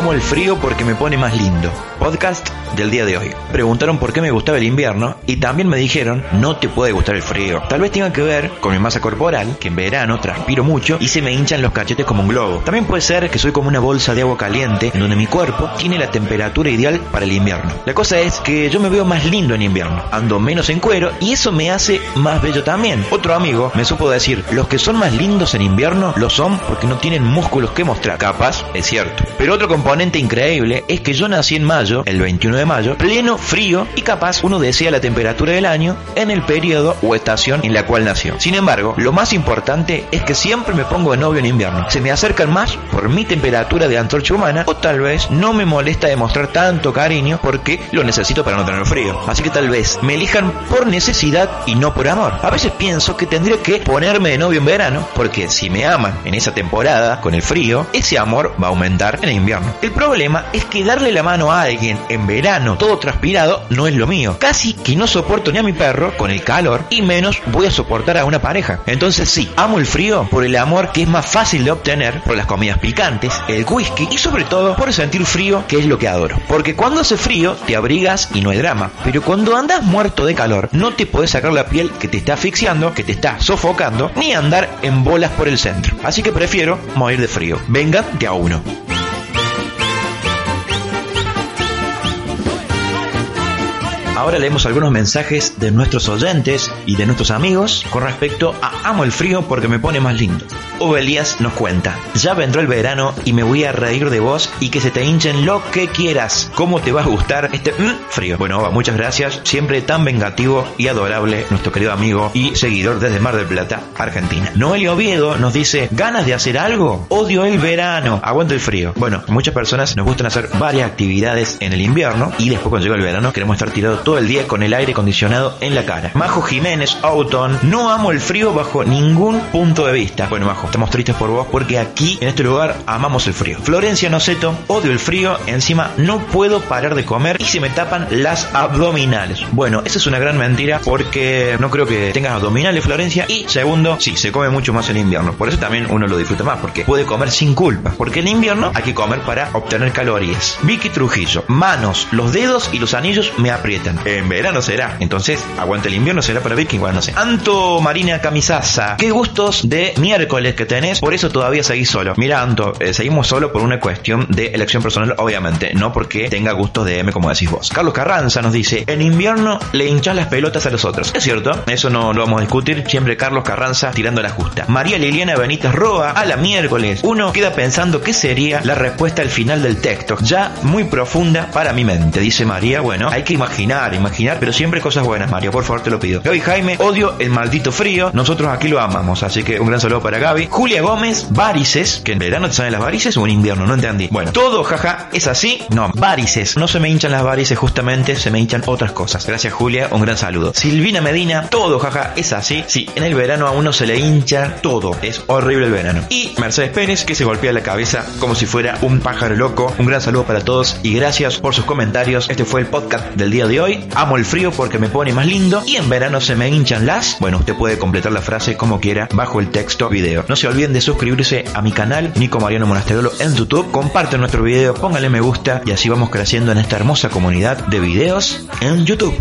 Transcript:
Amo el frío porque me pone más lindo. Podcast del día de hoy. Preguntaron por qué me gustaba el invierno y también me dijeron no te puede gustar el frío. Tal vez tenga que ver con mi masa corporal, que en verano transpiro mucho y se me hinchan los cachetes como un globo. También puede ser que soy como una bolsa de agua caliente en donde mi cuerpo tiene la temperatura ideal para el invierno. La cosa es que yo me veo más lindo en invierno, ando menos en cuero y eso me hace más bello también. Otro amigo me supo decir, los que son más lindos en invierno lo son porque no tienen músculos que mostrar. Capaz, es cierto. Pero otro componente increíble es que yo nací en mayo, el 21 de mayo, pleno frío y capaz uno desea la temperatura del año en el periodo o estación en la cual nació. Sin embargo, lo más importante es que siempre me pongo de novio en invierno. Se me acercan más por mi temperatura de antorcha humana o tal vez no me molesta demostrar tanto cariño porque lo necesito para no tener frío. Así que tal vez me elijan por necesidad y no por amor. A veces pienso que tendría que ponerme de novio en verano porque si me aman en esa temporada con el frío, ese amor va a aumentar en invierno. El problema es que darle la mano a alguien en verano todo transpirado no es lo mío. Casi que no soporto ni a mi perro con el calor y menos voy a soportar a una pareja. Entonces sí, amo el frío por el amor que es más fácil de obtener, por las comidas picantes, el whisky y sobre todo por sentir frío que es lo que adoro. Porque cuando hace frío te abrigas y no hay drama. Pero cuando andas muerto de calor no te puedes sacar la piel que te está asfixiando, que te está sofocando, ni andar en bolas por el centro. Así que prefiero morir de frío. Venga de a uno. Ahora leemos algunos mensajes de nuestros oyentes y de nuestros amigos con respecto a Amo el frío porque me pone más lindo. Elías nos cuenta, ya vendrá el verano y me voy a reír de vos y que se te hinchen lo que quieras. ¿Cómo te va a gustar este mm, frío? Bueno, muchas gracias. Siempre tan vengativo y adorable nuestro querido amigo y seguidor desde Mar del Plata, Argentina. Noelio Oviedo nos dice, ¿ganas de hacer algo? Odio el verano, aguanto el frío. Bueno, muchas personas nos gustan hacer varias actividades en el invierno y después cuando llega el verano queremos estar tirados todo el día con el aire acondicionado en la cara. Majo Jiménez, Auton, no amo el frío bajo ningún punto de vista. Bueno, Majo, estamos tristes por vos porque aquí, en este lugar, amamos el frío. Florencia Noceto, odio el frío, encima no puedo parar de comer y se me tapan las abdominales. Bueno, esa es una gran mentira porque no creo que tengas abdominales, Florencia. Y segundo, sí, se come mucho más en invierno. Por eso también uno lo disfruta más, porque puede comer sin culpa. Porque en invierno hay que comer para obtener calorías. Vicky Trujillo, manos, los dedos y los anillos me aprietan. En verano será. Entonces, aguanta el invierno, será para Vicky, bueno, no sé. Anto Marina Camisaza, qué gustos de miércoles que tenés, por eso todavía seguís solo. Mira, Anto, eh, seguimos solo por una cuestión de elección personal, obviamente, no porque tenga gustos de M como decís vos. Carlos Carranza nos dice, en invierno le hinchas las pelotas a los otros. Es cierto, eso no lo vamos a discutir, siempre Carlos Carranza tirando la justa. María Liliana Benítez Roa, a la miércoles. Uno queda pensando qué sería la respuesta al final del texto, ya muy profunda para mi mente, dice María. Bueno, hay que imaginar, imaginar, pero siempre cosas buenas, Mario, por favor te lo pido. Gaby Jaime, odio el maldito frío, nosotros aquí lo amamos, así que un gran saludo para Gaby. Julia Gómez, varices, que en verano te salen las varices o en invierno, no entendí. Bueno, todo, jaja, es así, no, varices, no se me hinchan las varices justamente, se me hinchan otras cosas. Gracias Julia, un gran saludo. Silvina Medina, todo, jaja, es así, sí, en el verano a uno se le hincha todo, es horrible el verano. Y Mercedes Pérez, que se golpea la cabeza como si fuera un pájaro loco, un gran saludo para todos y gracias por sus comentarios. Este fue el podcast del día de hoy. Amo el frío porque me pone más lindo y en verano se me hinchan las. Bueno, usted puede completar la frase como quiera bajo el texto video. No se olviden de suscribirse a mi canal Nico Mariano Monasterolo en YouTube. Comparten nuestro video, pónganle me gusta y así vamos creciendo en esta hermosa comunidad de videos en YouTube.